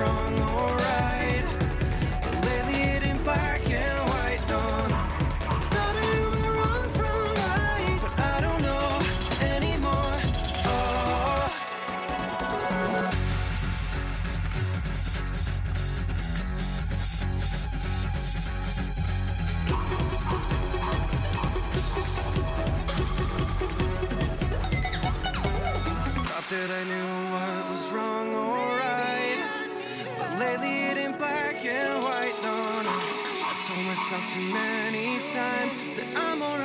wrong or right. But lately it ain't black and white, no, no. Thought I knew my wrong from right, but I don't know anymore. Oh. Thought that I knew what myself too many times that I'm alright.